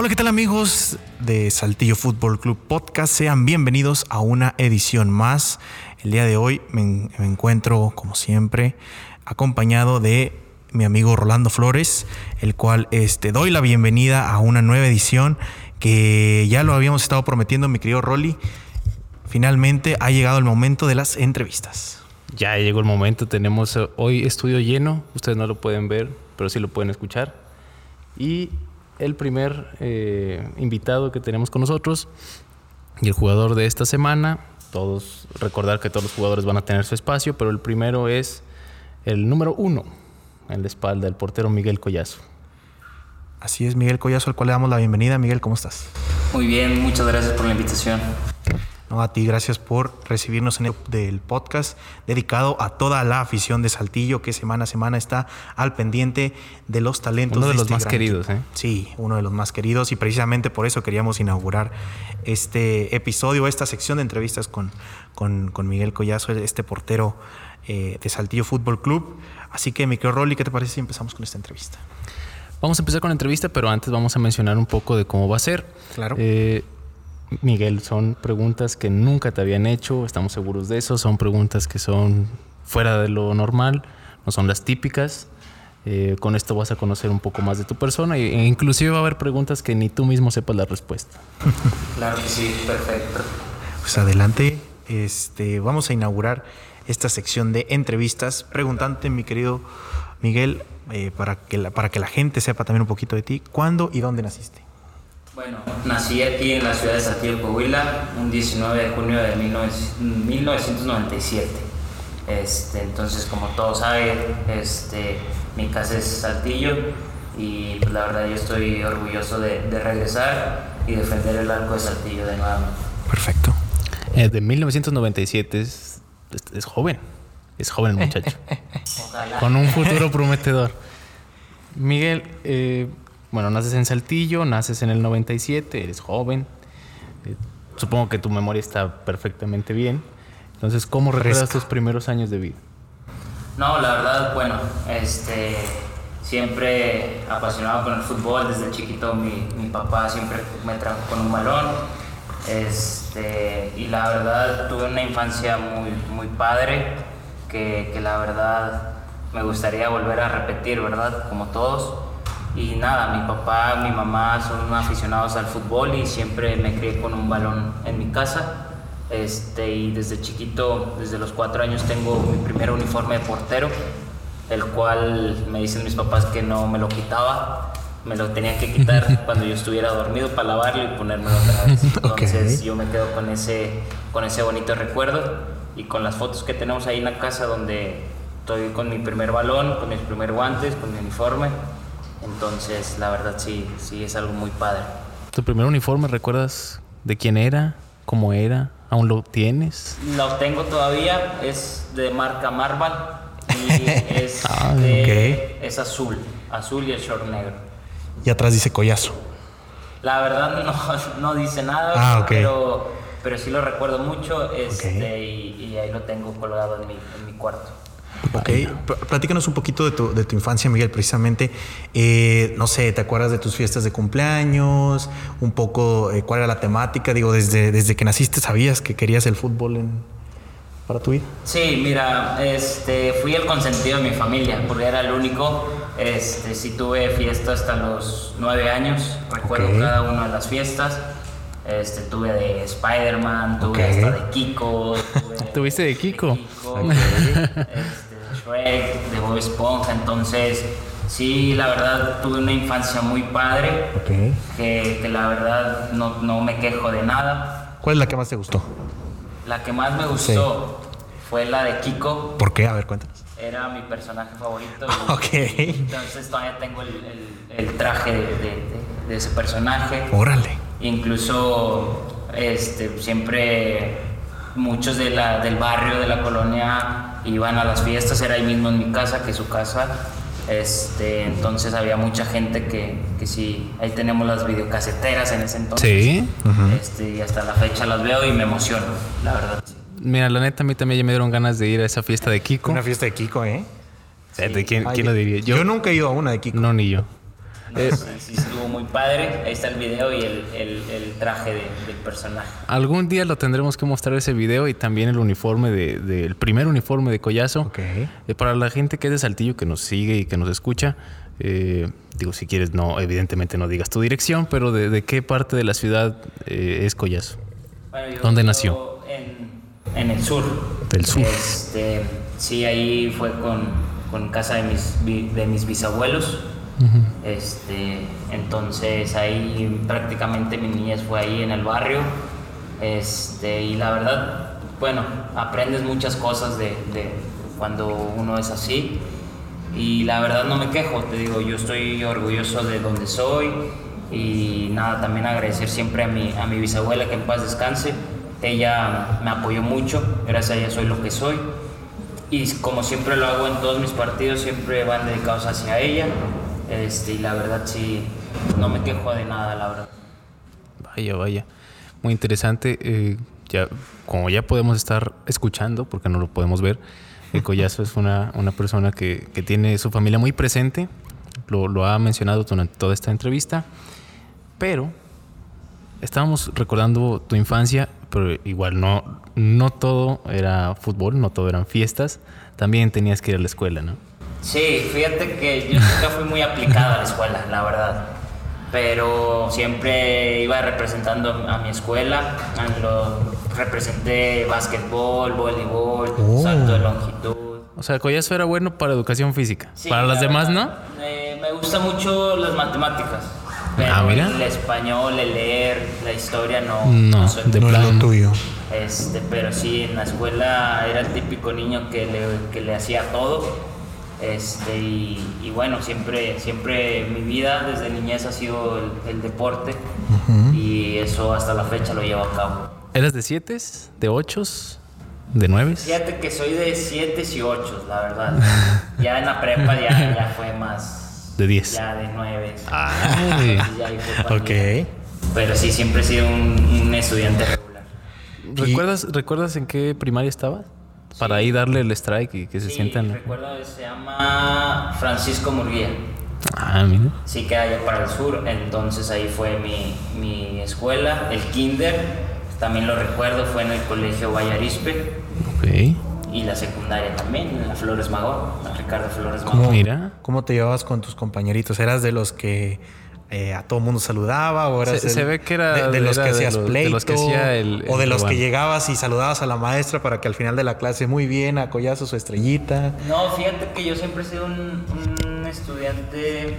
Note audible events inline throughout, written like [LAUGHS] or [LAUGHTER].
Hola, ¿qué tal amigos de Saltillo Fútbol Club Podcast? Sean bienvenidos a una edición más. El día de hoy me, me encuentro, como siempre, acompañado de mi amigo Rolando Flores, el cual este, doy la bienvenida a una nueva edición que ya lo habíamos estado prometiendo, mi querido Rolly. Finalmente ha llegado el momento de las entrevistas. Ya llegó el momento, tenemos hoy estudio lleno, ustedes no lo pueden ver, pero sí lo pueden escuchar. Y el primer eh, invitado que tenemos con nosotros y el jugador de esta semana, todos, recordar que todos los jugadores van a tener su espacio, pero el primero es el número uno en la espalda, el portero Miguel Collazo. Así es, Miguel Collazo, al cual le damos la bienvenida. Miguel, ¿cómo estás? Muy bien, muchas gracias por la invitación. No, a ti, gracias por recibirnos en el del podcast dedicado a toda la afición de Saltillo que semana a semana está al pendiente de los talentos. Uno de, los este más queridos. ¿eh? Sí, uno de los más queridos y precisamente por eso queríamos inaugurar este episodio, esta sección de entrevistas con, con, con Miguel Collazo, este portero eh, de Saltillo Fútbol Club. Así que, micro Rolly, ¿qué te parece si empezamos con esta entrevista? Vamos a empezar con la entrevista, pero antes vamos a mencionar un poco de cómo va a ser. Claro. Eh, Miguel, son preguntas que nunca te habían hecho, estamos seguros de eso, son preguntas que son fuera de lo normal, no son las típicas. Eh, con esto vas a conocer un poco más de tu persona e inclusive va a haber preguntas que ni tú mismo sepas la respuesta. [LAUGHS] Claro sí, perfecto. Pues adelante, este, vamos a inaugurar esta sección de entrevistas preguntante, mi querido Miguel, eh, para, que la, para que la gente sepa también un poquito de ti, ¿cuándo y dónde naciste? Bueno, nací aquí en la ciudad de Saltillo, Coahuila, un 19 de junio de 19 1997. Este, entonces, como todos saben, este, mi casa es Saltillo y pues, la verdad yo estoy orgulloso de, de regresar y defender el arco de Saltillo de nuevo. Perfecto. Eh, de 1997 es, es, es joven, es joven el muchacho, [LAUGHS] Ojalá. con un futuro prometedor. Miguel, eh, bueno, naces en Saltillo, naces en el 97, eres joven. Eh, supongo que tu memoria está perfectamente bien. Entonces, ¿cómo recuerdas Fresca. tus primeros años de vida? No, la verdad, bueno, este, siempre apasionado con el fútbol. Desde chiquito mi, mi papá siempre me trajo con un balón. Este, y la verdad tuve una infancia muy, muy padre que, que la verdad me gustaría volver a repetir, ¿verdad? Como todos. Y nada, mi papá, mi mamá son aficionados al fútbol y siempre me crié con un balón en mi casa. Este, y desde chiquito, desde los cuatro años, tengo mi primer uniforme de portero, el cual me dicen mis papás que no me lo quitaba. Me lo tenía que quitar [LAUGHS] cuando yo estuviera dormido para lavarlo y ponérmelo otra [LAUGHS] vez. Entonces yo me quedo con ese, con ese bonito recuerdo y con las fotos que tenemos ahí en la casa donde estoy con mi primer balón, con mis primeros guantes, con mi uniforme. Entonces la verdad sí, sí es algo muy padre. ¿Tu primer uniforme recuerdas de quién era? ¿Cómo era? ¿Aún lo tienes? Lo tengo todavía, es de marca Marval y [LAUGHS] es, Ah, de- es azul, azul y el short negro. Y atrás dice Collazo. La verdad no, [LAUGHS] no dice nada, Ah, ok. pero, pero sí lo recuerdo mucho este, y, y ahí lo tengo colgado en mi, en mi cuarto. Ok, platícanos un poquito de tu, de tu infancia, Miguel, precisamente. Eh, no sé, ¿te acuerdas de tus fiestas de cumpleaños? Un poco, eh, ¿cuál era la temática? Digo, desde, desde que naciste, ¿sabías que querías el fútbol en- para tu vida? Sí, mira, este, fui el consentido de mi familia, porque era el único. Este, sí tuve fiesta hasta los nueve años, recuerdo cada una de las fiestas. Este, tuve de Spider-Man, tuve hasta de Kiko. tuve [LAUGHS] de- ¿Tuviste de Kiko? Kiko, [LAUGHS] este, de Shrek, de Bob Esponja. Entonces, sí, la verdad, tuve una infancia muy padre, Ok. que, que la verdad no, no me quejo de nada. ¿Cuál es la que más te gustó? La que más me gustó fue la de Kiko, ¿Por qué? A ver, cuéntanos. era mi personaje favorito. [LAUGHS] Ok. Entonces todavía tengo el, el- el traje de, de- de- de ese personaje. Órale. Incluso este, siempre muchos de la, del barrio, de la colonia, iban a las fiestas, era ahí mismo en mi casa, que es su casa. Este, entonces había mucha gente que, que sí, ahí tenemos las videocaseteras en ese entonces. Sí. Este, y hasta la fecha las veo y me emociono, la verdad. Mira, la neta, a mí también ya me dieron ganas de ir a esa fiesta de Kiko. Una fiesta de Kiko, ¿eh? ¿Quién, Ay, quién lo diría? Yo, nunca he ido a una de Kiko. No, ni yo. Eh, sí, estuvo muy padre. Ahí está el video y el, el, el traje de, del personaje. Algún día lo tendremos que mostrar ese video y también el uniforme del de, el primer uniforme de Collazo. Ok. Eh, para la gente que es de Saltillo, que nos sigue y que nos escucha, eh, digo, si quieres, no, evidentemente no digas tu dirección, pero de, de qué parte de la ciudad eh, es Collazo. Bueno, yo- ¿Dónde yo nació? En, en el sur. Del sur. Este, sí, ahí fue con, con casa de mis, de mis bisabuelos. Este, entonces ahí prácticamente mi niñez fue ahí en el barrio. Este, y la verdad, bueno, aprendes muchas cosas de, cuando uno es así. Y la verdad no me quejo, te digo, yo estoy orgulloso de donde soy y nada, también agradecer siempre a mi, a mi bisabuela que en paz descanse. Ella me apoyó mucho, gracias a ella soy lo que soy. Y como siempre lo hago en todos mis partidos, siempre van dedicados hacia ella. Este, y la verdad sí, no me quejo de nada, la verdad. Vaya, vaya. Muy interesante. eh, ya, como ya podemos estar escuchando, porque no lo podemos ver, el Collazo es una, una persona que, que tiene su familia muy presente. Lo, lo ha mencionado durante toda esta entrevista. Pero estábamos recordando tu infancia, pero igual no, no todo era fútbol, no todo eran fiestas. También tenías que ir a la escuela, ¿no? Sí, fíjate que yo nunca fui muy aplicado a la escuela, la verdad. Pero siempre iba representando a mi escuela. Lo, representé básquetbol, voleibol, Oh. salto de longitud. O sea, Collazo era bueno para educación física. Sí, para las la demás, ¿no? eh, me gusta mucho las matemáticas. Pero Ah, mira. el español, el leer, la historia no, No, soy de No plano. lo tuyo. Este, pero sí, en la escuela era el típico niño que le, que le hacía todo. Este, y, y bueno, siempre, siempre mi vida desde niñez ha sido el, el deporte y eso hasta la fecha lo llevo a cabo. ¿Eras de siete? ¿De ocho? ¿De nueve? Fíjate que soy de 7 y 8, la verdad. [LAUGHS] Ya en la prepa ya, ya fue más. De 10. Ya de 9. Ay. Ya ahí fue cuando Ok. Pero sí, siempre he sido un, un estudiante regular. ¿Recuerdas, ¿Recuerdas en qué primaria estabas? Para ahí darle el strike y que se Sí, sientan. recuerdo que se llama Francisco Murguía. Ah, mira. Sí, queda allá para el sur. Entonces ahí fue mi, mi escuela, el kinder. También lo recuerdo, fue en el colegio Vallarispe. Ok. Y la secundaria también, en la Flores Magón, la Ricardo Flores ¿Cómo, Magón. Mira. ¿Cómo te llevabas con tus compañeritos? ¿Eras de los que eh, a todo mundo saludaba? ¿O eras Se- del- se ve que era- de, de los era que de hacías de pleito? los que hacía el- ¿O de el los que llegabas y saludabas a la maestra para que al final de la clase, muy bien, a collazo su estrellita? No, fíjate que yo siempre he sido un, un estudiante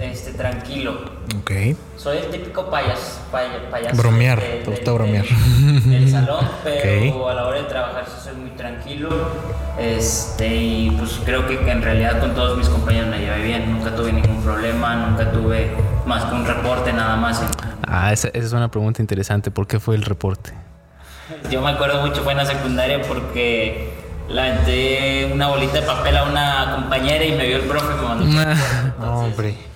este, tranquilo. Ok. Soy el típico payas, paya- payaso. Bromear, de- te de- gusta de- bromear. Del salón, [LAUGHS] pero a la hora de trabajar sí soy muy tranquilo. Este, y pues creo que, que en realidad con todos mis compañeros me llevé bien. Nunca tuve ningún problema, nunca tuve más que un reporte nada más. Ah, esa, esa es una pregunta interesante. ¿Por qué fue el reporte? Yo me acuerdo mucho, fue en la secundaria porque le una bolita de papel a una compañera y me vio el profe y [LAUGHS] me mandó. Entonces, hombre.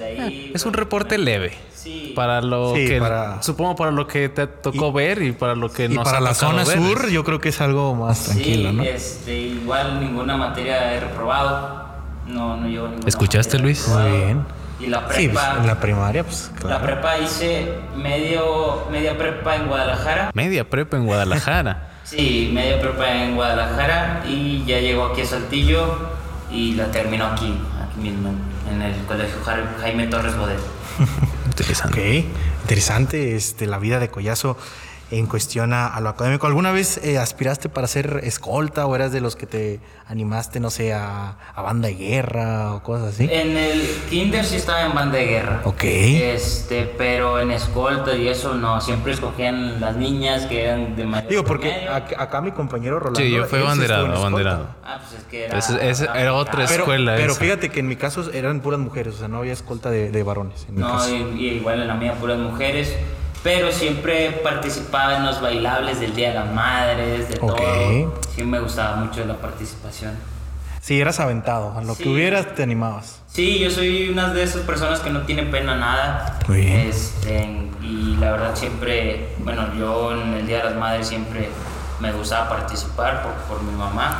Desde ahí. Es un reporte leve. Sí. Para lo Sí, que. para- Supongo para lo que te tocó ver y para lo que Y nos para ha la zona ver. sur, yo creo que es algo más tranquilo, sí, ¿no? este, igual ninguna materia he reprobado. No, no llevo ninguna ¿Escuchaste, Luis? Muy bien. Y la Sí, pues, prepa. en la primaria, pues la claro. prepa hice medio, media prepa en Guadalajara. Media prepa en Guadalajara. [LAUGHS] Sí, media prepa en Guadalajara y ya llegó aquí a Saltillo y la terminó aquí, aquí mismo, en el colegio Jaime Torres Bodet. [LAUGHS] Interesante. Ok, interesante este, la vida de Collazo en cuestión a, a lo académico. ¿Alguna vez eh, aspiraste para ser escolta o eras de los que te animaste, no sé, a, a banda de guerra o cosas así? En el kinder sí estaba en banda de guerra. Ok. Este, pero en escolta y eso no, siempre escogían las niñas que eran de mayor Digo, porque ac- acá mi compañero Rolando. Sí, yo fui abanderado, abanderado. Ah, pues es que era... Ese- ese era otra Pero, escuela pero esa. fíjate que en mi caso eran puras mujeres, o sea, no había escolta de, de varones. En mi No, caso. y, y igual en la mía puras mujeres. Pero siempre participaba en los bailables del Día de las Madres, de Ok. todo. Sí me gustaba mucho la participación. Sí, eras aventado. A lo Sí. que hubieras te animabas. Sí, yo soy una de esas personas que no tiene pena nada. Muy bien. Este, y la verdad siempre, bueno, yo en el Día de las Madres siempre me gustaba participar por, por mi mamá.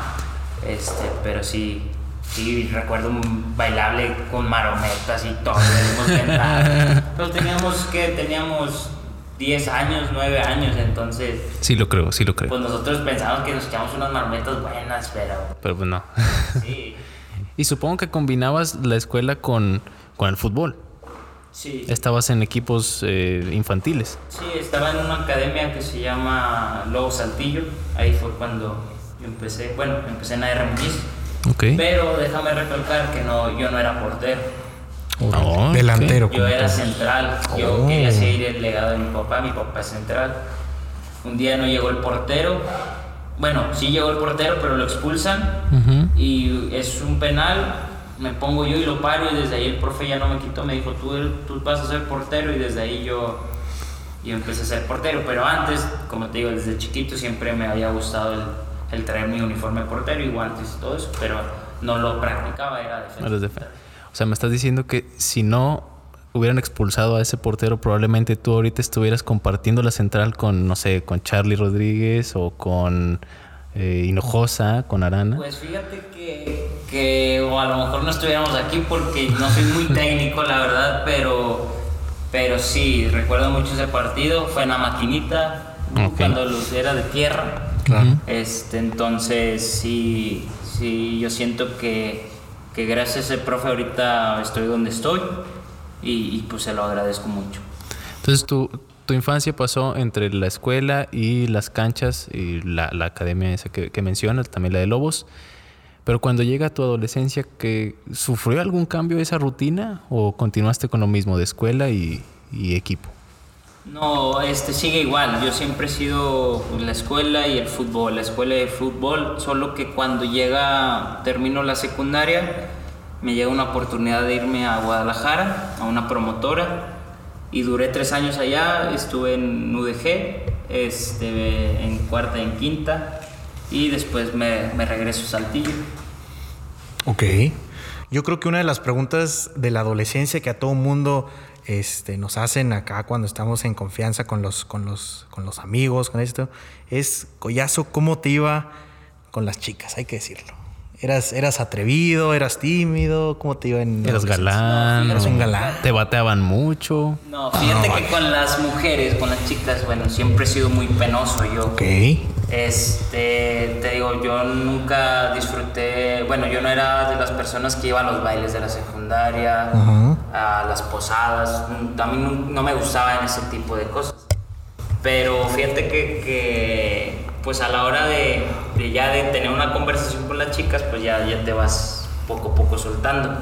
Este, pero sí, Sí, recuerdo un bailable con marometas y todo. [LAUGHS] Pero teníamos que, teníamos 10 años, 9 años, entonces, Sí lo creo, sí lo creo. pues nosotros pensábamos que nos echamos unas marometas buenas, pero Pero pues no. sí, [LAUGHS] y supongo que combinabas la escuela con, con el fútbol. sí. Estabas en equipos eh, infantiles. Sí, estaba en una academia que se llama Lobo Saltillo. Ahí fue cuando yo empecé. Bueno, empecé en AR Muñiz. Ok. Pero déjame recalcar que no, yo no era portero. Ah, Delantero. Yo era central. Yo Oh. quería seguir el legado de mi papá. Mi papá es central. Un día no llegó el portero. Bueno, sí llegó el portero, pero lo expulsan. Ujú. Y es un penal. Me pongo yo y lo paro. Y desde ahí el profe ya no me quitó. Me dijo, tú, tú vas a ser portero. Y desde ahí yo, yo empecé a ser portero. Pero antes, como te digo, desde chiquito siempre me había gustado el, el traer mi uniforme de portero y guantes y todo eso. Pero no lo practicaba, era defensa. O sea, me estás diciendo que si no hubieran expulsado a ese portero, probablemente tú ahorita estuvieras compartiendo la central con, no sé, con Charlie Rodríguez o con eh, Hinojosa, con Arana. Pues fíjate que, que o a lo mejor no estuviéramos aquí porque no soy muy técnico, la verdad, pero, pero sí, recuerdo mucho ese partido. Fue en la maquinita, cuando los era de tierra. Claro. Este, entonces, sí, sí, yo siento que, que gracias a ese profe ahorita estoy donde estoy y, y, pues se lo agradezco mucho. Entonces, tu, tu infancia pasó entre la escuela y las canchas y la, la academia esa que, que mencionas, también la de Lobos. Pero cuando llega tu adolescencia, que ¿sufrió algún cambio esa rutina o continuaste con lo mismo de escuela y, y equipo? No, este sigue igual. Yo siempre he sido la escuela y el fútbol, la escuela el fútbol, solo que cuando llega, termino la secundaria, me llega una oportunidad de irme a Guadalajara, a una promotora, y duré tres años allá, estuve en UDG, este, en cuarta y en quinta, y después me, me regreso a Saltillo. Ok. Yo creo que una de las preguntas de la adolescencia que a todo mundo este, nos hacen acá cuando estamos en confianza con los, con los, con los amigos, con esto, es, Collazo, ¿cómo te iba con las chicas? Hay que decirlo. ¿Eras, eras atrevido? ¿Eras tímido? ¿Cómo te iba en la ¿Eras galán? Eras un galán. ¿Te bateaban mucho? No, fíjate que con las mujeres, con las chicas, bueno, siempre he sido muy penoso yo. Ok. Este, te digo, yo nunca disfruté, bueno, yo no era de las personas que iban a los bailes de la secundaria, Ajá. A las posadas, a mí no, no me gustaban ese tipo de cosas. Pero fíjate que, que, pues a la hora de, de ya de tener una conversación con las chicas, pues ya, ya te vas poco a poco soltando.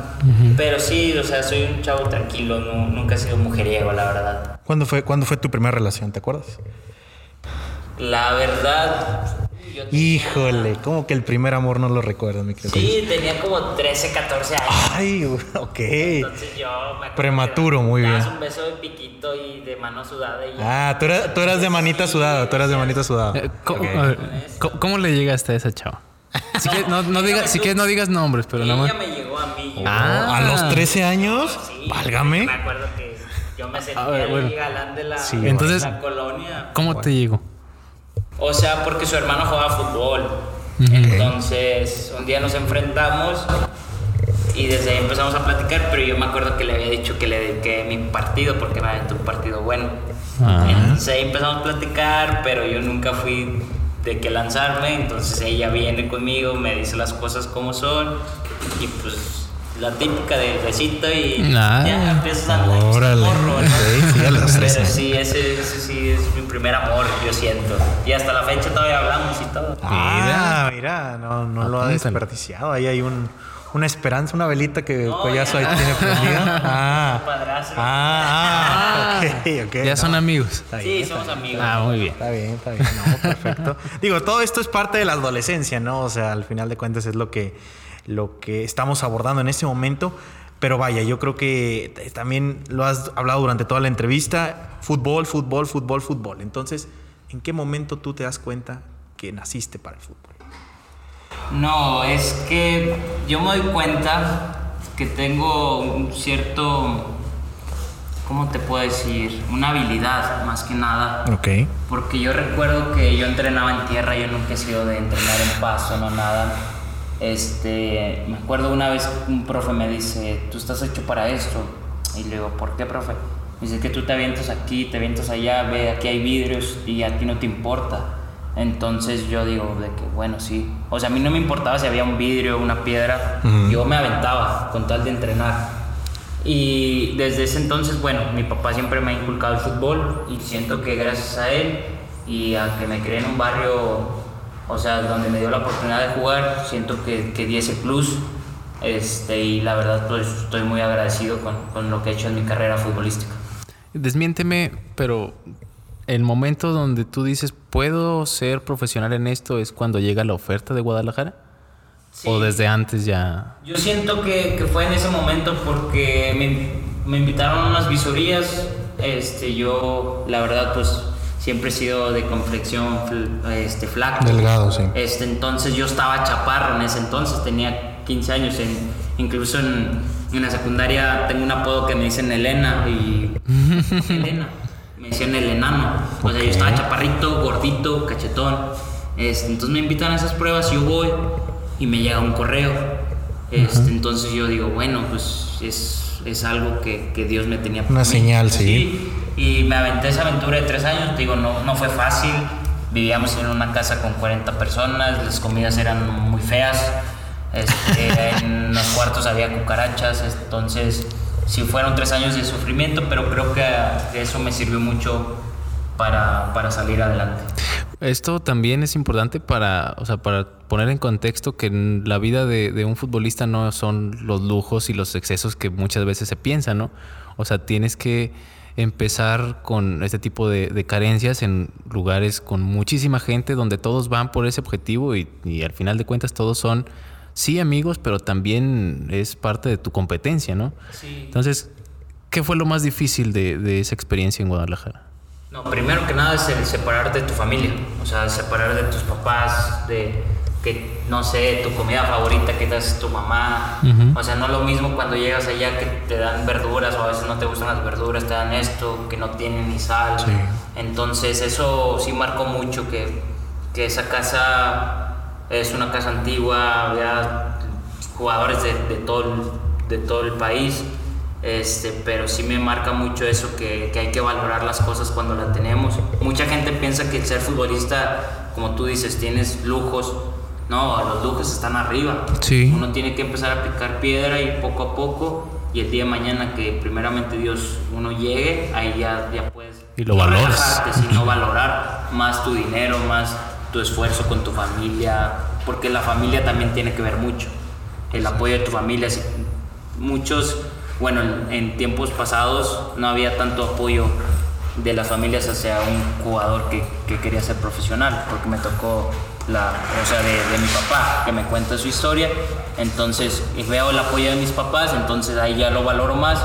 Pero sí, o sea, soy un chavo tranquilo, no- nunca he sido mujeriego, la verdad. ¿Cuándo fue, ¿Cuándo fue tu primera relación? ¿Te acuerdas? La verdad, yo Híjole, ¿cómo que el primer amor no lo recuerdas, mi querido? Sí, tenía como 13, 14 años. Ay, [LAUGHS] ok. Entonces yo me acuerdo Prematuro, muy bien. un beso de piquito y de mano sudada y. Ah, tú eras, tú eras de manita sudada, tú eras de manita sudada. Eh, ¿Cómo, Ok. a ver, ¿cómo- cómo le llegaste a esa chava? Si quieres, no, no [LAUGHS] ella digas, me si quieres no digas nombres, pero nada Ella más. me llegó a mí. yo- Ah. ¿A los 13 años? Sí, Válgame. Me acuerdo que yo me sentía A ver, el bueno. galán de la, Sí, de Entonces- la colonia. ¿Cómo te llegó? O sea, porque su hermano jugaba fútbol. Entonces, un día nos enfrentamos y desde ahí empezamos a platicar, pero yo me acuerdo que le había dicho que le dediqué mi partido porque me aventó un partido bueno. Ah. Entonces ahí empezamos a platicar, pero yo nunca fui de que lanzarme, entonces ella viene conmigo, me dice las cosas como son y pues la típica del besito y Ah. ya empiezas a Órale. morro, ¿no? Ok, sí, a los Pero 13. sí, ese, ese sí es mi primer amor, yo siento. Y hasta la fecha todavía hablamos y todo. Ah, mira, no, no lo ha desperdiciado. Ahí hay un, una esperanza, una velita que No, Collazo ahí ya. tiene prendida. [LAUGHS] Ah, Padrastro. ah, ah, ok, ok. Ya no, son amigos. está Sí, bien, somos amigos. Ah, muy bien. Está bien, está bien. No, perfecto. Digo, todo esto es parte de la adolescencia, ¿no? O sea, al final de cuentas es lo que, lo que estamos abordando en este momento. Pero vaya, yo creo que también lo has hablado durante toda la entrevista. Fútbol, fútbol, fútbol, fútbol. Entonces, ¿en qué momento tú te das cuenta que naciste para el fútbol? No, es que yo me doy cuenta que tengo un cierto, ¿cómo te puedo decir? Una habilidad más que nada. Ok. Porque yo recuerdo que yo entrenaba en tierra, yo nunca he sido de entrenar en paso, no nada. Este, me acuerdo una vez un profe me dice, tú estás hecho para esto. Y le digo, ¿por qué, profe? Me dice que tú te avientas aquí, te avientas allá, ve, aquí hay vidrios y a ti no te importa. Entonces yo digo de que, bueno, sí. O sea, a mí no me importaba si había un vidrio, una piedra. Yo me aventaba con tal de entrenar. Y desde ese entonces, bueno, mi papá siempre me ha inculcado el fútbol y siento que gracias a él y a que me crié en un barrio, o sea, donde me dio la oportunidad de jugar, siento que, que di ese plus. Este, y la verdad, pues estoy muy agradecido con, con lo que he hecho en mi carrera futbolística. Desmiénteme, pero el momento donde tú dices, puedo ser profesional en esto, es cuando llega la oferta de Guadalajara. ¿O desde antes ya? Yo siento que, que fue en ese momento porque me, me, invitaron a unas visorías. Este, yo, la verdad, pues siempre he sido de complexión este, flaco. Delgado, sí. Este, entonces yo estaba chaparro en ese entonces, tenía 15 años. En, incluso en, en la secundaria tengo un apodo que me dicen Elena y... [LAUGHS] Elena. Me decían el enano. O sea, yo estaba chaparrito, gordito, cachetón. Este, entonces me invitan a esas pruebas, yo voy y me llega un correo. Este, Entonces yo digo, bueno, pues es, es algo que, que, Dios me tenía Una señal, sí. Y me aventé esa aventura de tres años, digo, no, no fue fácil. Vivíamos en una casa con 40 personas, las comidas eran muy feas. Este, [LAUGHS] en los cuartos había cucarachas, entonces sí fueron tres años de sufrimiento, pero creo que eso me sirvió mucho para, para salir adelante. Esto también es importante para, o sea, para poner en contexto que la vida de, de, un futbolista no son los lujos y los excesos que muchas veces se piensan, ¿no? O sea, tienes que empezar con este tipo de, de carencias en lugares con muchísima gente donde todos van por ese objetivo y, y al final de cuentas todos son sí amigos, pero también es parte de tu competencia, ¿no? Sí. Entonces, ¿qué fue lo más difícil de, de, esa experiencia en Guadalajara? No, primero que nada es el separar de tu familia, o sea, separar de tus papás, de que, no sé, tu comida favorita que te hace tu mamá. Uh -huh. O sea, no es lo mismo cuando llegas allá que te dan verduras o a veces no te gustan las verduras, te dan esto, que no tiene ni sal. Sí. Entonces, eso sí marcó mucho que, que esa casa es una casa antigua, había jugadores de, de, todo, el, de todo el país, este, pero sí me marca mucho eso, que, que, hay que valorar las cosas cuando las tenemos. Mucha gente piensa que el ser futbolista, como tú dices, tienes lujos. No, los lujos están arriba. Sí. Uno tiene que empezar a picar piedra y poco a poco, y el día de mañana que primeramente Dios uno llegue, ahí ya, ya puedes... Y lo valoras. sino valorar más tu dinero, más tu esfuerzo con tu familia, porque la familia también tiene que ver mucho. El apoyo de tu familia. Muchos, bueno, en, en tiempos pasados no había tanto apoyo de las familias hacia un jugador que, que, quería ser profesional, porque me tocó la, o sea, de, de, mi papá, que me cuenta su historia, entonces veo el apoyo de mis papás, entonces ahí ya lo valoro más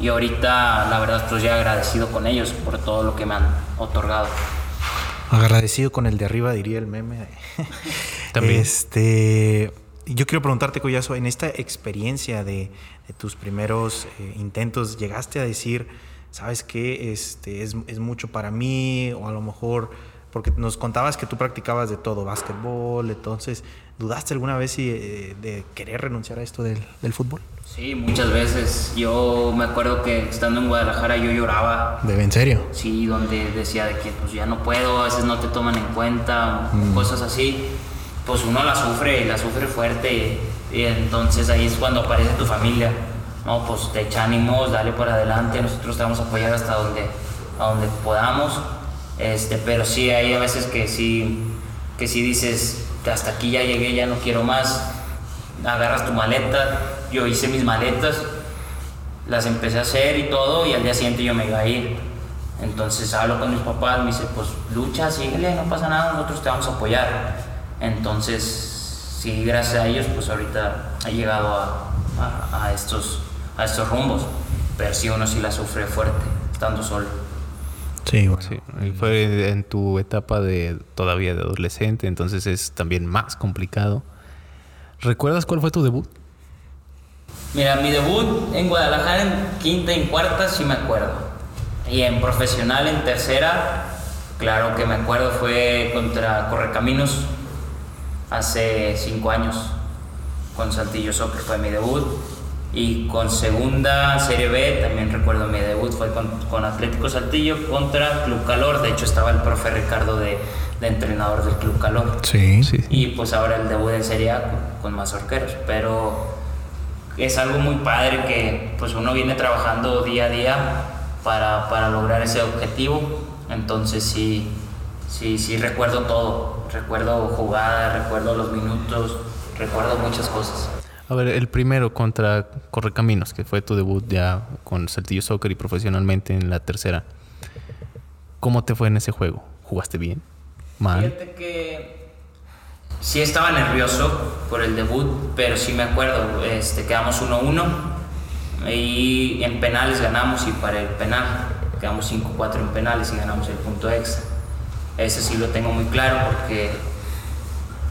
y ahorita la verdad estoy ya agradecido con ellos por todo lo que me han otorgado. Agradecido con el de arriba, diría el meme. [LAUGHS] También. Este, yo quiero preguntarte, Collazo, en esta experiencia de, de tus primeros eh, intentos, ¿llegaste a decir, sabes qué, este, es, es, mucho para mí? O a lo mejor, porque nos contabas que tú practicabas de todo, básquetbol, entonces, ¿dudaste alguna vez si, eh, de querer renunciar a esto del, del fútbol? Sí, muchas veces. Yo me acuerdo que estando en Guadalajara yo lloraba. ¿De en serio? Sí, donde decía de que pues ya no puedo, a veces no te toman en cuenta, mm. cosas así. Pues uno la sufre la sufre fuerte y, y, entonces ahí es cuando aparece tu familia. No, pues te echa ánimos, dale por adelante, nosotros te vamos a apoyar hasta donde, a donde podamos. Este, pero sí, hay a veces que sí, que sí dices, hasta aquí ya llegué, ya no quiero más. Agarras tu maleta, yo hice mis maletas, las empecé a hacer y todo, y al día siguiente yo me iba a ir. Entonces hablo con mis papás, me dice, pues lucha, síguele, no pasa nada, nosotros te vamos a apoyar. Entonces, sí, gracias a ellos, pues ahorita ha llegado a, a, a estos, a estos rumbos. Pero sí, uno sí la sufre fuerte, estando solo. Sí, bueno. sí, y fue en tu etapa de todavía de adolescente, entonces es también más complicado. ¿Recuerdas cuál fue tu debut? Mira, mi debut en Guadalajara en quinta y en cuarta sí me acuerdo. Y en profesional en tercera, claro que me acuerdo, fue contra Correcaminos hace cinco años. con Saltillo Soccer fue mi debut. Y con segunda Serie B, también recuerdo mi debut, fue con, con Atlético Saltillo contra Club Calor. De hecho, estaba el profe Ricardo de, de entrenador del Club Calor. Sí. Sí. Y pues ahora el debut en Serie A con, con Mazorqueros. Pero es algo muy padre que pues uno viene trabajando día a día para, para lograr ese objetivo. Entonces sí, sí, sí recuerdo todo. Recuerdo jugadas, recuerdo los minutos, recuerdo muchas cosas. A ver, el primero contra Correcaminos, que fue tu debut ya con Saltillo Soccer y profesionalmente en la tercera. ¿Cómo te fue en ese juego? ¿Jugaste bien? ¿Mal? Fíjate que sí estaba nervioso por el debut, pero sí me acuerdo, este, quedamos 1-1 y en penales ganamos y para el penal quedamos 5-4 en penales y ganamos el punto extra. Ese sí lo tengo muy claro porque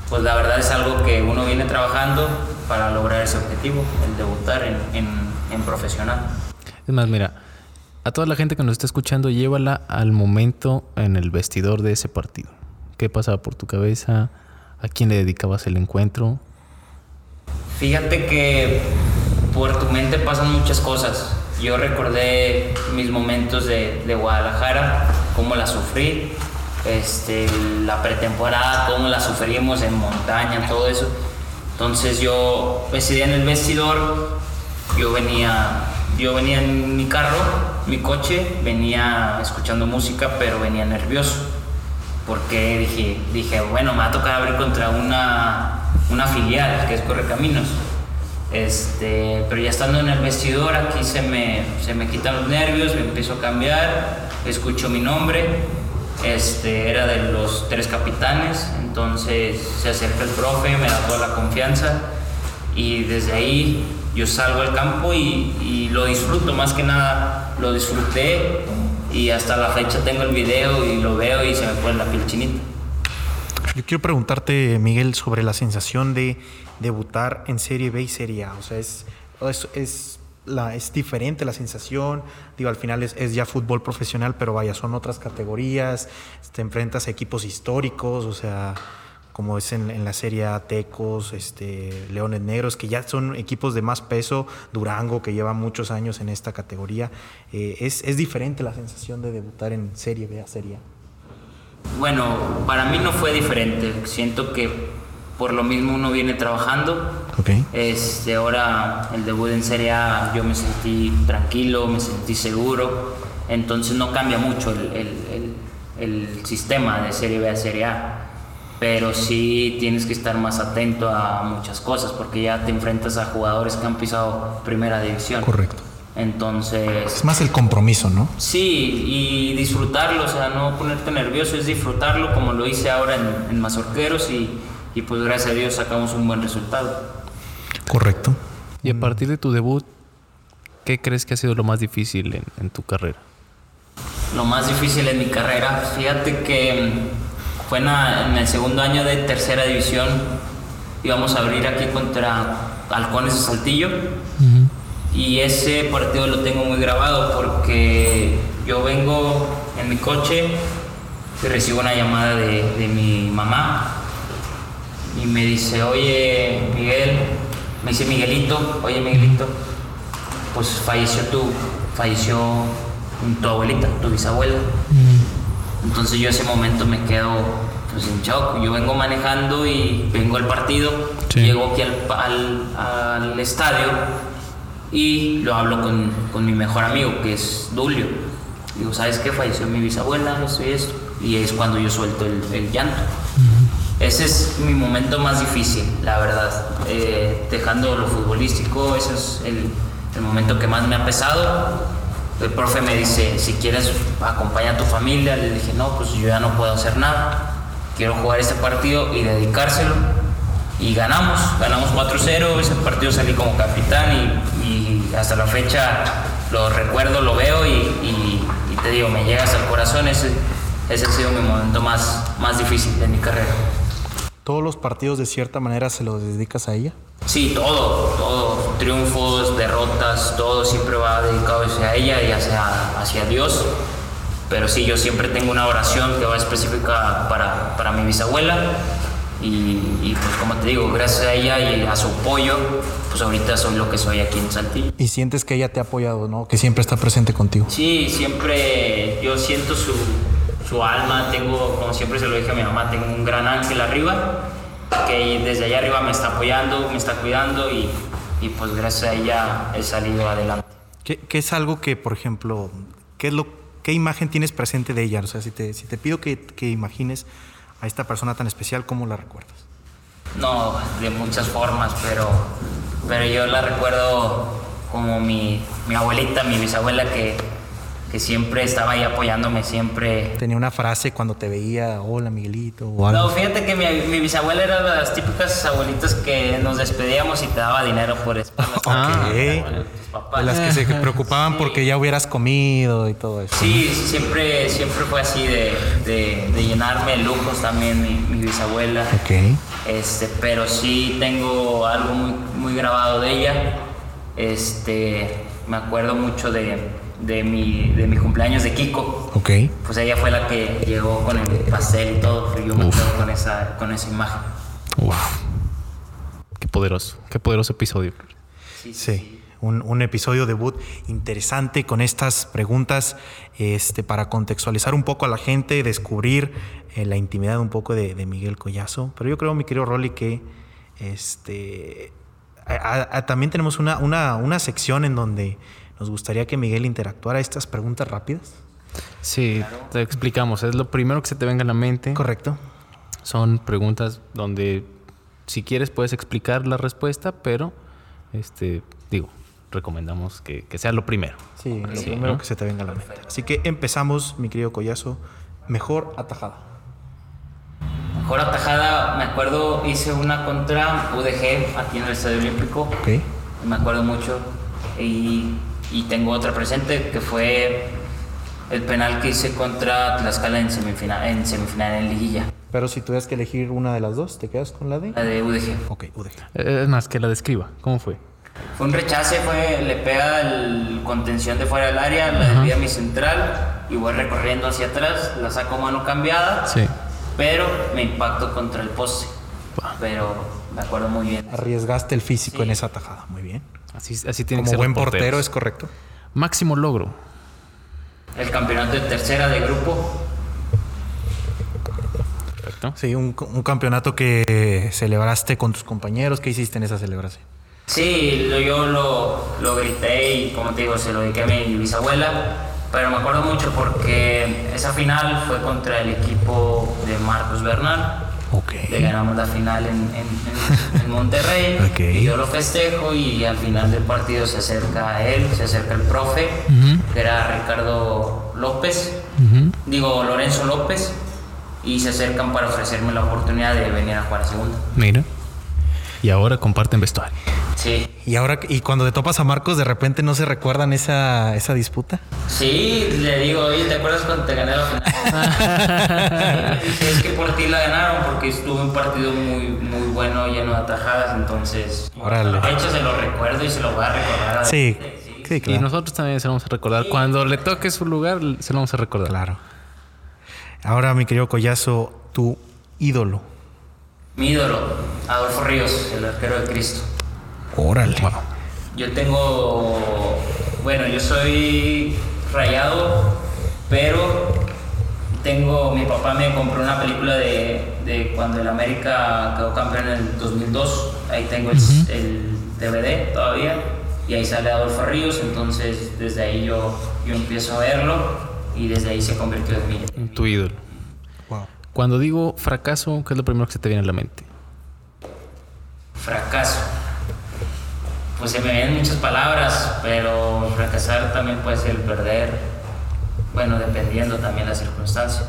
pues la verdad es algo que uno viene trabajando para lograr ese objetivo, el debutar en, en, en profesional. Es más, mira, a toda la gente que nos está escuchando, llévala al momento en el vestidor de ese partido. ¿Qué pasaba por tu cabeza? ¿A quién le dedicabas el encuentro? Fíjate que por tu mente pasan muchas cosas. Yo recordé mis momentos de, de Guadalajara, cómo la sufrí, este, la pretemporada, cómo la sufrimos en montaña, todo eso. Entonces yo ese día en el vestidor, yo venía, yo venía en mi carro, mi coche, venía escuchando música, pero venía nervioso. Porque dije, dije bueno, me va a tocar abrir contra una, una filial, que es Correcaminos. Este, pero ya estando en el vestidor, aquí se me, se me quitan los nervios, me empiezo a cambiar, escucho mi nombre, este, era de los tres capitanes, entonces se acerca el profe, me da toda la confianza y desde ahí yo salgo al campo y, lo disfruto, más que nada lo disfruté y hasta la fecha tengo el video y lo veo y se me pone la piel chinita. Yo quiero preguntarte, Miguel, sobre la sensación de debutar en Serie B y Serie A. O sea, es, la, es diferente la sensación. Digo, al final es, es, ya fútbol profesional, pero vaya, son otras categorías. Te enfrentas a equipos históricos, o sea, como es en, la Serie A, Tecos, este, Leones Negros, que ya son equipos de más peso. Durango, que lleva muchos años en esta categoría. Eh, es, es diferente la sensación de debutar en Serie B a Serie A. Bueno, para mí no fue diferente. Siento que por lo mismo uno viene trabajando. Okay. Este, ahora el debut en Serie A yo me sentí tranquilo, me sentí seguro. Entonces no cambia mucho el, el, el, el sistema de Serie B a Serie A. Pero sí tienes que estar más atento a muchas cosas porque ya te enfrentas a jugadores que han pisado primera división. Correcto. Entonces... Es más el compromiso, ¿no? Sí, y disfrutarlo, o sea, no ponerte nervioso, es disfrutarlo como lo hice ahora en, en Mazorqueros y, y, pues gracias a Dios sacamos un buen resultado. Correcto. Y a partir de tu debut, ¿qué crees que ha sido lo más difícil en, en tu carrera? Lo más difícil en mi carrera, fíjate que fue en, el segundo año de tercera división, íbamos a abrir aquí contra Halcones de Saltillo. Uh -huh. Y ese partido lo tengo muy grabado porque yo vengo en mi coche y recibo una llamada de, de, mi mamá y me dice, oye Miguel, me dice Miguelito, oye Miguelito, pues falleció tu, falleció tu abuelita, tu bisabuela. Entonces yo ese momento me quedo pues en shock. Yo vengo manejando y vengo al partido, sí. llego aquí al, al, al estadio y lo hablo con, con, mi mejor amigo, que es Dulio. Digo, ¿sabes qué? Falleció mi bisabuela, esto y esto. Y es cuando yo suelto el, el llanto. Uh -huh. Ese es mi momento más difícil, la verdad. Eh, dejando lo futbolístico, ese es el, momento que más me ha pesado. El profe me dice, si quieres acompañar a tu familia, le dije, no, pues yo ya no puedo hacer nada. Quiero jugar este partido y dedicárselo y ganamos, ganamos 4-0, ese partido salí como capitán y, hasta la fecha lo recuerdo, lo veo y, te digo, me llegas al corazón, ese, ese ha sido mi momento más, más difícil de mi carrera. ¿Todos los partidos de cierta manera se los dedicas a ella? Sí, todo, todo, triunfos, derrotas, todo siempre va dedicado hacia ella y hacia, hacia Dios. Pero sí, yo siempre tengo una oración que va específica para, para mi bisabuela Y, pues como te digo, gracias a ella y a su apoyo, pues ahorita soy lo que soy aquí en Saltillo. Y sientes que ella te ha apoyado, ¿no? Que siempre está presente contigo. Sí, siempre yo siento su, su alma, tengo, como siempre se lo dije a mi mamá, tengo un gran ángel arriba, que desde allá arriba me está apoyando, me está cuidando y, y pues gracias a ella he salido adelante. ¿Qué, ¿Qué, es algo que, por ejemplo, qué es lo, qué imagen tienes presente de ella? O sea, si te, si te pido que, que imagines a esta persona tan especial, ¿cómo la recuerdas? No, de muchas formas, pero, pero yo la recuerdo como mi, mi abuelita, mi bisabuela, que, que siempre estaba ahí apoyándome, siempre. Tenía una frase cuando te veía, hola Miguelito, o algo. No, fíjate que mi, mi, bisabuela era de las típicas abuelitas que nos despedíamos y te daba dinero por eso. [LAUGHS] ok. De las que se [LAUGHS] preocupaban porque ya hubieras comido y todo eso. Sí, siempre, siempre fue así de, de, de llenarme de lujos también mi, mi, bisabuela. Ok. Este, pero sí tengo algo muy, muy grabado de ella. Este, me acuerdo mucho de, de, mi, de mi cumpleaños de Kiko. Ok. Pues ella fue la que llegó con el pastel y todo. Yo me quedo con esa, con esa imagen. Uf. Qué poderoso, qué poderoso episodio. sí. sí un, un, episodio debut interesante con estas preguntas este, para contextualizar un poco a la gente, descubrir eh, la intimidad un poco de, de, Miguel Collazo. Pero yo creo, mi querido Rolly, que este, a, a, también tenemos una, una, una sección en donde nos gustaría que Miguel interactuara estas preguntas rápidas. Sí, claro. te explicamos. Es lo primero que se te venga a la mente. Correcto. Son preguntas donde si quieres puedes explicar la respuesta, pero este, digo, recomendamos que, que, sea lo primero. Sí, lo sí, primero ¿no? que se te venga a la mente. Así que empezamos, mi querido Collazo. Mejor atajada. Mejor atajada, me acuerdo, hice una contra UDG aquí en el Estadio Olímpico. Okay. Me acuerdo mucho. Y, y, tengo otra presente que fue el penal que hice contra Tlaxcala en semifinal, en semifinal en liguilla. Pero si tuvieras que elegir una de las dos, ¿te quedas con la de? La de UDG. Ok, UDG. Es más, que la describa. ¿Cómo fue? Fue un rechace, fue, le pega el contención de fuera del área, la desvía mi central y voy recorriendo hacia atrás, la saco mano cambiada, sí. pero me impacto contra el poste. Pero me acuerdo muy bien. Arriesgaste el físico sí. en esa tajada, muy bien. Así, así tiene Como que ser. buen portero, ¿es correcto? Máximo logro. El campeonato de tercera de grupo. Perfecto. Sí, un, un campeonato que celebraste con tus compañeros. ¿Qué hiciste en esa celebración? Sí, lo, yo lo, lo, grité y como te digo, se lo dediqué a mi bisabuela, pero me acuerdo mucho porque esa final fue contra el equipo de Marcos Bernal. Okay. Le ganamos la final en, en, en Monterrey. [LAUGHS] Okay. Y yo lo festejo y al final del partido se acerca a él, se acerca el profe, Uh -huh. que era Ricardo López, Uh -huh. digo Lorenzo López, y se acercan para ofrecerme la oportunidad de venir a jugar a segunda. Mira. Y ahora comparten vestuario. Sí. Y ahora, y cuando te topas a Marcos, de repente no se recuerdan esa, esa disputa. Sí, le digo, oye, ¿te acuerdas cuando te gané la final? [LAUGHS] es que por ti la ganaron, porque estuvo un partido muy, muy bueno, lleno de atajadas, entonces. Órale. De hecho, se lo recuerdo y se lo voy a recordar. Sí. sí, sí claro. Y nosotros también se lo vamos a recordar. Sí. Cuando le toque su lugar, se lo vamos a recordar. Claro. Ahora, mi querido Collazo, tu ídolo. Mi ídolo, Adolfo Ríos, el arquero de Cristo. Órale. Wow. Yo tengo, bueno, yo soy rayado, pero tengo, mi papá me compró una película de, de cuando el América quedó campeón en el 2002. Ahí tengo el, uh -huh. el DVD todavía y ahí sale Adolfo Ríos, entonces desde ahí yo, yo empiezo a verlo y desde ahí se convirtió en mi en tu ídolo. Wow. Cuando digo fracaso, ¿qué es lo primero que se te viene a la mente? Fracaso. Pues se me vienen muchas palabras, pero fracasar también puede ser el perder. Bueno, dependiendo también la circunstancia.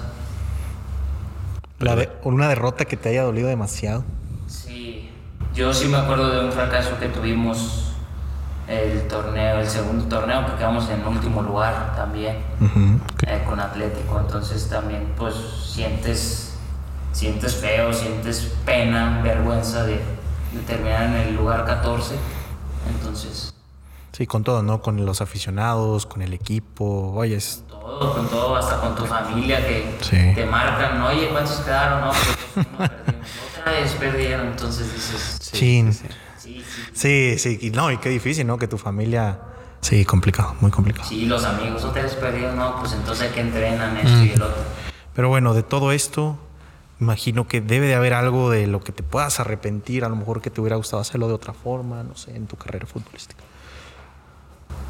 La de, una derrota que te haya dolido demasiado. Sí, yo sí me acuerdo de un fracaso que tuvimos el torneo, el segundo torneo, que quedamos en último lugar también uh -huh. okay. eh, con Atlético. Entonces también pues sientes, sientes feo, sientes pena, vergüenza de, de terminar en el lugar 14. Entonces. Sí, con todo, ¿no? Con los aficionados, con el equipo, oye. Es... Con todo, con todo, hasta con tu familia que sí. te marcan, oye, ¿cuántos quedaron? No, pues, [LAUGHS] no perdimos. otra vez perdieron, entonces dices, Chin. sí, sí, sí. Sí, sí, y no, y qué difícil, ¿no? Que tu familia. Sí, complicado, muy complicado. Sí, los amigos, otra vez perdieron, no, pues entonces hay que entrenan esto y el otro. Pero bueno, de todo esto, imagino que debe de haber algo de lo que te puedas arrepentir, a lo mejor que te hubiera gustado hacerlo de otra forma, no sé, en tu carrera futbolística.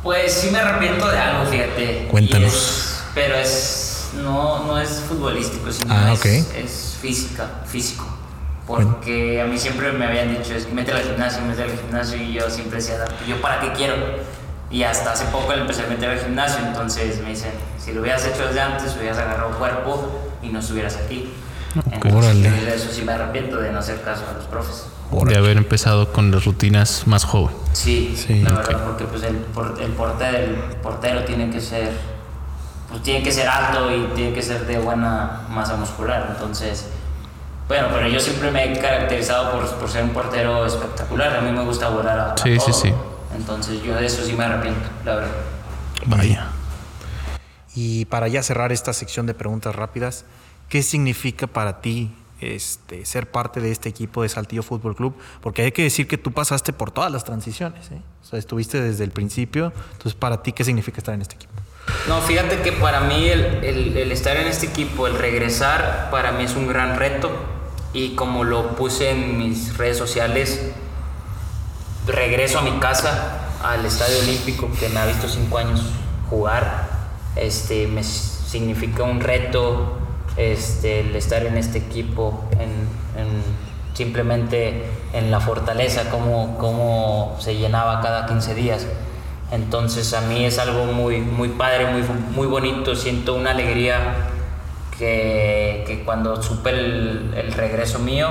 Pues sí me arrepiento de algo, fíjate. Cuéntanos. Es- pero es no, no es futbolístico, sino Ah, es, física, físico. Porque a mí siempre me habían dicho, es mete al gimnasio, mete al gimnasio, y yo siempre decía, ¿yo para qué quiero? Y hasta hace poco le empecé a meter al gimnasio, entonces me dicen, si lo hubieras hecho desde antes, hubieras agarrado cuerpo y no estuvieras aquí. Entonces, Órale. de eso sí me arrepiento de no hacer caso a los profes. De haber empezado con las rutinas más joven. Sí, Sí, la verdad, porque pues el, por- el, portero, el portero tiene que ser pues, tiene que ser alto y tiene que ser de buena masa muscular. Entonces, bueno, pero yo siempre me he caracterizado por, por ser un portero espectacular. A mí me gusta volar a, a Sí, sí, sí. Entonces, yo de eso sí me arrepiento, la verdad. Vaya. Y para ya cerrar esta sección de preguntas rápidas, ¿qué significa para ti este, ser parte de este equipo de Saltillo Fútbol Club? Porque hay que decir que tú pasaste por todas las transiciones, ¿eh? O sea, estuviste desde el principio. Entonces, para ti, ¿qué significa estar en este equipo? No, fíjate que para mí el, el- el estar en este equipo, el regresar, para mí es un gran reto. Y como lo puse en mis redes sociales, regreso a mi casa, al Estadio Olímpico, que me ha visto cinco años jugar. Este, me significa un reto este, el estar en este equipo, en, en- simplemente en la fortaleza, cómo, cómo se llenaba cada 15 días. Entonces a mí es algo muy, muy padre, muy, muy bonito, siento una alegría que, que cuando supe el, el regreso mío,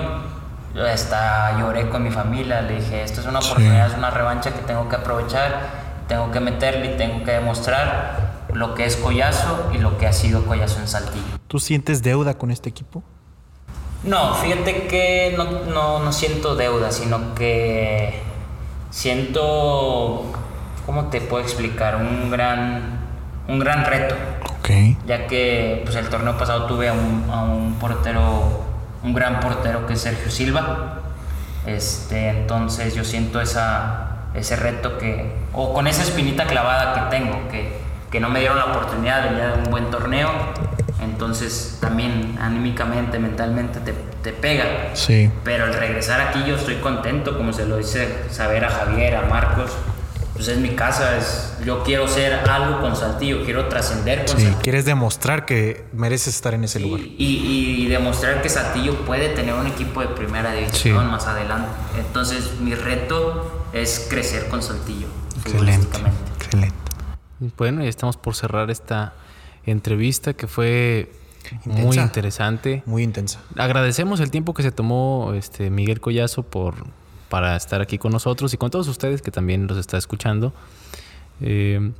hasta lloré con mi familia, le dije, esto es una oportunidad, es una revancha que tengo que aprovechar, tengo que meterle y tengo que demostrar lo que es Collazo y lo que ha sido Collazo en Saltillo. ¿Tú sientes deuda con este equipo? No, fíjate que no, no, no siento deuda, sino que siento, ¿cómo te puedo explicar? Un gran, un gran reto, Ok. ya que pues, el torneo pasado tuve a un, a un portero, un gran portero que es Sergio Silva. Este, entonces yo siento esa, ese reto que, o con esa espinita clavada que tengo, que, que no me dieron la oportunidad de un buen torneo. Entonces también anímicamente, mentalmente te, te pega. Sí. Pero al regresar aquí yo estoy contento, como se lo hice saber a Javier, a Marcos. Pues es mi casa, es, yo quiero ser algo con Saltillo, quiero trascender con Sí. Saltillo. Quieres demostrar que mereces estar en ese Y, lugar. y- y demostrar que Saltillo puede tener un equipo de primera división Sí. más adelante. Entonces mi reto es crecer con Saltillo. Excelente. Excelente. Bueno, y estamos por cerrar esta entrevista que fue muy interesante. Muy intensa. Agradecemos el tiempo que se tomó este Miguel Collazo por para estar aquí con nosotros y con todos ustedes que también los está escuchando. Eh,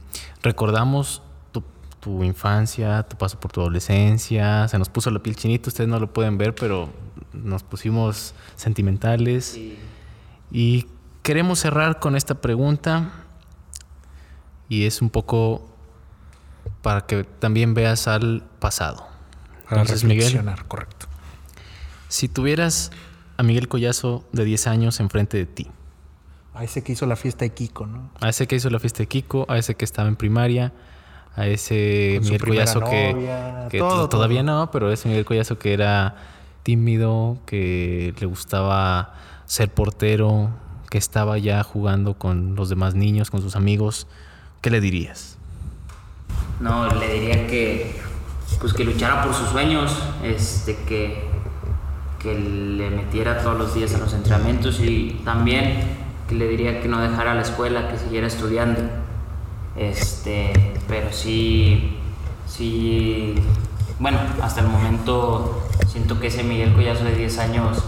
recordamos tu, tu infancia, tu paso por tu adolescencia. Se nos puso la piel chinita, ustedes no lo pueden ver, pero nos pusimos sentimentales. Sí. Y queremos cerrar con esta pregunta y es un poco para que también veas al pasado. Para Entonces, Miguel, correcto. si tuvieras a Miguel Collazo de 10 años enfrente de ti, A ese que hizo la fiesta de Kiko, ¿no? a ese que hizo la fiesta de Kiko, a ese que estaba en primaria, a ese Con Miguel Collazo que, novia, que todo, to- todavía todo. no, pero ese Miguel Collazo que era tímido, que le gustaba ser portero, que estaba ya jugando con los demás niños, con sus amigos, ¿qué le dirías? No, le diría que pues que luchara por sus sueños, este que le metiera todos los días a los entrenamientos y también que le diría que no dejara la escuela, que siguiera estudiando. Este, pero sí sí bueno, hasta el momento siento que ese Miguel Collazo de 10 años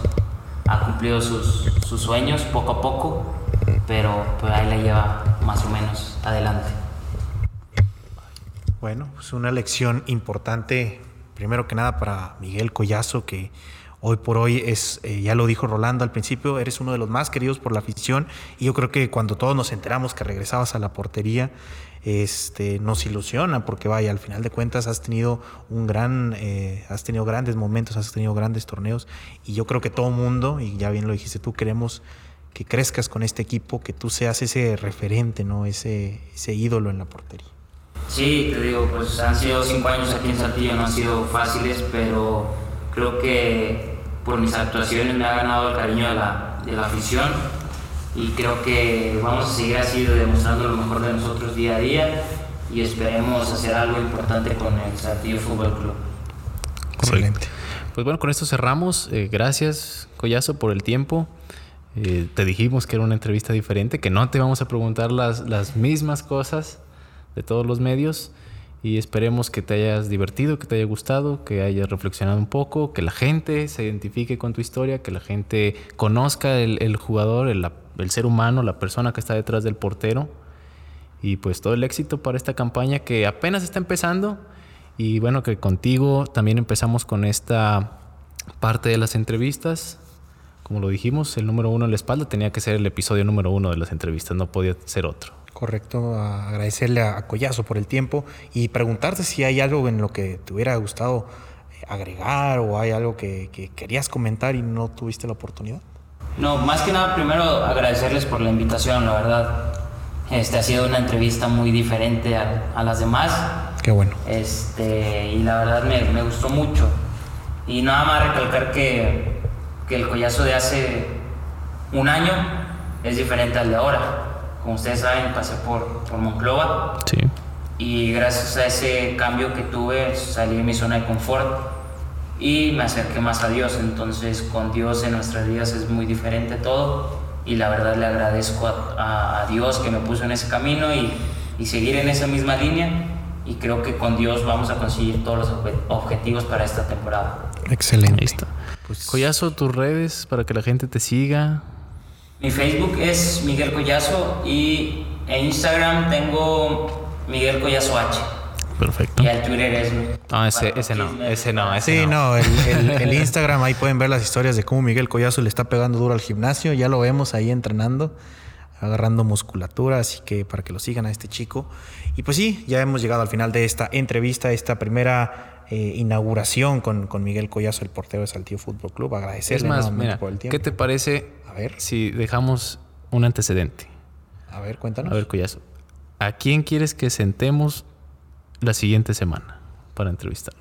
ha cumplido sus, sus sueños poco a poco, pero pues ahí la lleva más o menos adelante. Bueno, pues una lección importante, primero que nada para Miguel Collazo, que Hoy por hoy es, eh, ya lo dijo Rolando al principio, eres uno de los más queridos por la afición y yo creo que cuando todos nos enteramos que regresabas a la portería, este, nos ilusiona porque vaya, al final de cuentas has tenido un gran, eh, has tenido grandes momentos, has tenido grandes torneos y yo creo que todo mundo, y ya bien lo dijiste tú, queremos que crezcas con este equipo, que tú seas ese referente, ¿no? ese, ese ídolo en la portería. Sí, te digo, pues han sido cinco años aquí en Saltillo, no han sido fáciles, pero creo que por mis actuaciones me ha ganado el cariño de la, de la afición y creo que vamos a seguir así demostrando lo mejor de nosotros día a día y esperemos hacer algo importante con el Saltillo Fútbol Club. Excelente. Pues bueno, con esto cerramos. Eh, gracias, Collazo, por el tiempo. Eh, te dijimos que era una entrevista diferente, que no te vamos a preguntar las, las mismas cosas de todos los medios y esperemos que te hayas divertido, que te haya gustado, que hayas reflexionado un poco, que la gente se identifique con tu historia, que la gente conozca el, jugador, el, el, ser humano, la persona que está detrás del portero. Y pues todo el éxito para esta campaña que apenas está empezando. Y bueno, que contigo también empezamos con esta parte de las entrevistas. Como lo dijimos, el número uno en la espalda tenía que ser el episodio número uno de las entrevistas, no podía ser otro. Correcto, agradecerle a Collazo por el tiempo y preguntarte si hay algo en lo que te hubiera gustado eh, agregar o hay algo que, querías comentar y no tuviste la oportunidad. No, más que nada primero agradecerles por la invitación, la verdad. Este ha sido una entrevista muy diferente a, las demás. Qué bueno. Este, y la verdad me, me, gustó mucho. Y nada más recalcar que, que el collazo de hace un año es diferente al de ahora como ustedes saben, pasé por, por Monclova. Sí. Y gracias a ese cambio que tuve, salí de mi zona de confort y me acerqué más a Dios. Entonces, con Dios en nuestras vidas es muy diferente todo. Y la verdad le agradezco a, a, Dios que me puso en ese camino y, y, seguir en esa misma línea. Y creo que con Dios vamos a conseguir todos los objetivos para esta temporada. Excelente. Ahí está. Pues, Collazo, tus redes para que la gente te siga. Mi Facebook es Miguel Collazo y en Instagram tengo Miguel Collazo H. Perfecto. Y el Twitter es. Ah, ese, ese no, ese no, ese sí, no. el, [LAUGHS] Instagram, ahí pueden ver las historias de cómo Miguel Collazo le está pegando duro al gimnasio. Ya lo vemos ahí entrenando, agarrando musculatura, así que para que lo sigan a este chico. Y pues sí, ya hemos llegado al final de esta entrevista, esta primera eh, inauguración con, con, Miguel Collazo, el portero de Saltillo Fútbol Club. Agradecerle es más, mira, por el tiempo. ¿Qué te parece a ver. Si dejamos un antecedente. A ver, cuéntanos. A ver, Collazo. ¿A quién quieres que sentemos la siguiente semana para entrevistar?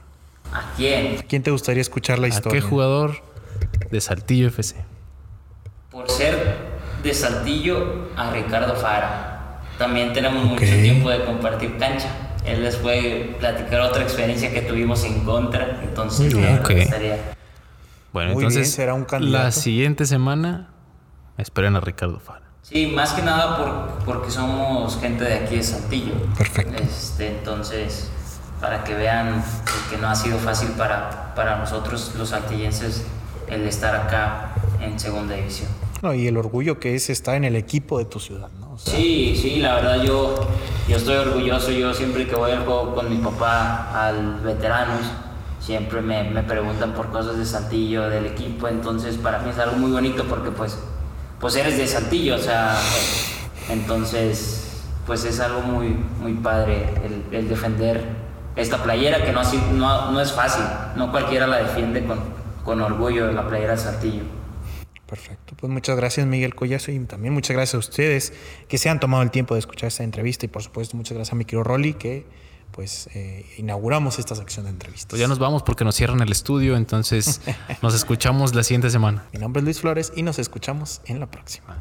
¿A quién? ¿A quién te gustaría escuchar la historia? ¿A qué jugador de Saltillo FC? Por ser de Saltillo, a Ricardo Fara. También tenemos mucho tiempo de compartir cancha. Él les puede platicar otra experiencia que tuvimos en contra. Entonces, okay. Bueno, entonces será un candidato. La siguiente semana esperen a Ricardo Fara. Sí, más que nada por, porque somos gente de aquí de Santillo. Perfecto. Este, entonces, para que vean que no ha sido fácil para, para nosotros los saltillenses el estar acá en segunda división. No, y el orgullo que es estar en el equipo de tu ciudad, ¿no? Sí, sí, la verdad yo, yo estoy orgulloso. Yo siempre que voy al juego con mi papá al veteranos, siempre me, me preguntan por cosas de Santillo, del equipo. Entonces para mí es algo muy bonito porque pues pues eres de Saltillo, o sea, entonces, pues es algo muy, muy padre el, defender esta playera que no, no, no, es fácil, no cualquiera la defiende con, con orgullo la playera de Saltillo. Perfecto, pues muchas gracias Miguel Collazo y también muchas gracias a ustedes que se han tomado el tiempo de escuchar esta entrevista y por supuesto muchas gracias a mi querido Rolly que pues eh, inauguramos esta sección de entrevistas. Pues ya nos vamos porque nos cierran el estudio, entonces [LAUGHS] nos escuchamos la siguiente semana. Mi nombre es Luis Flores y nos escuchamos en la próxima.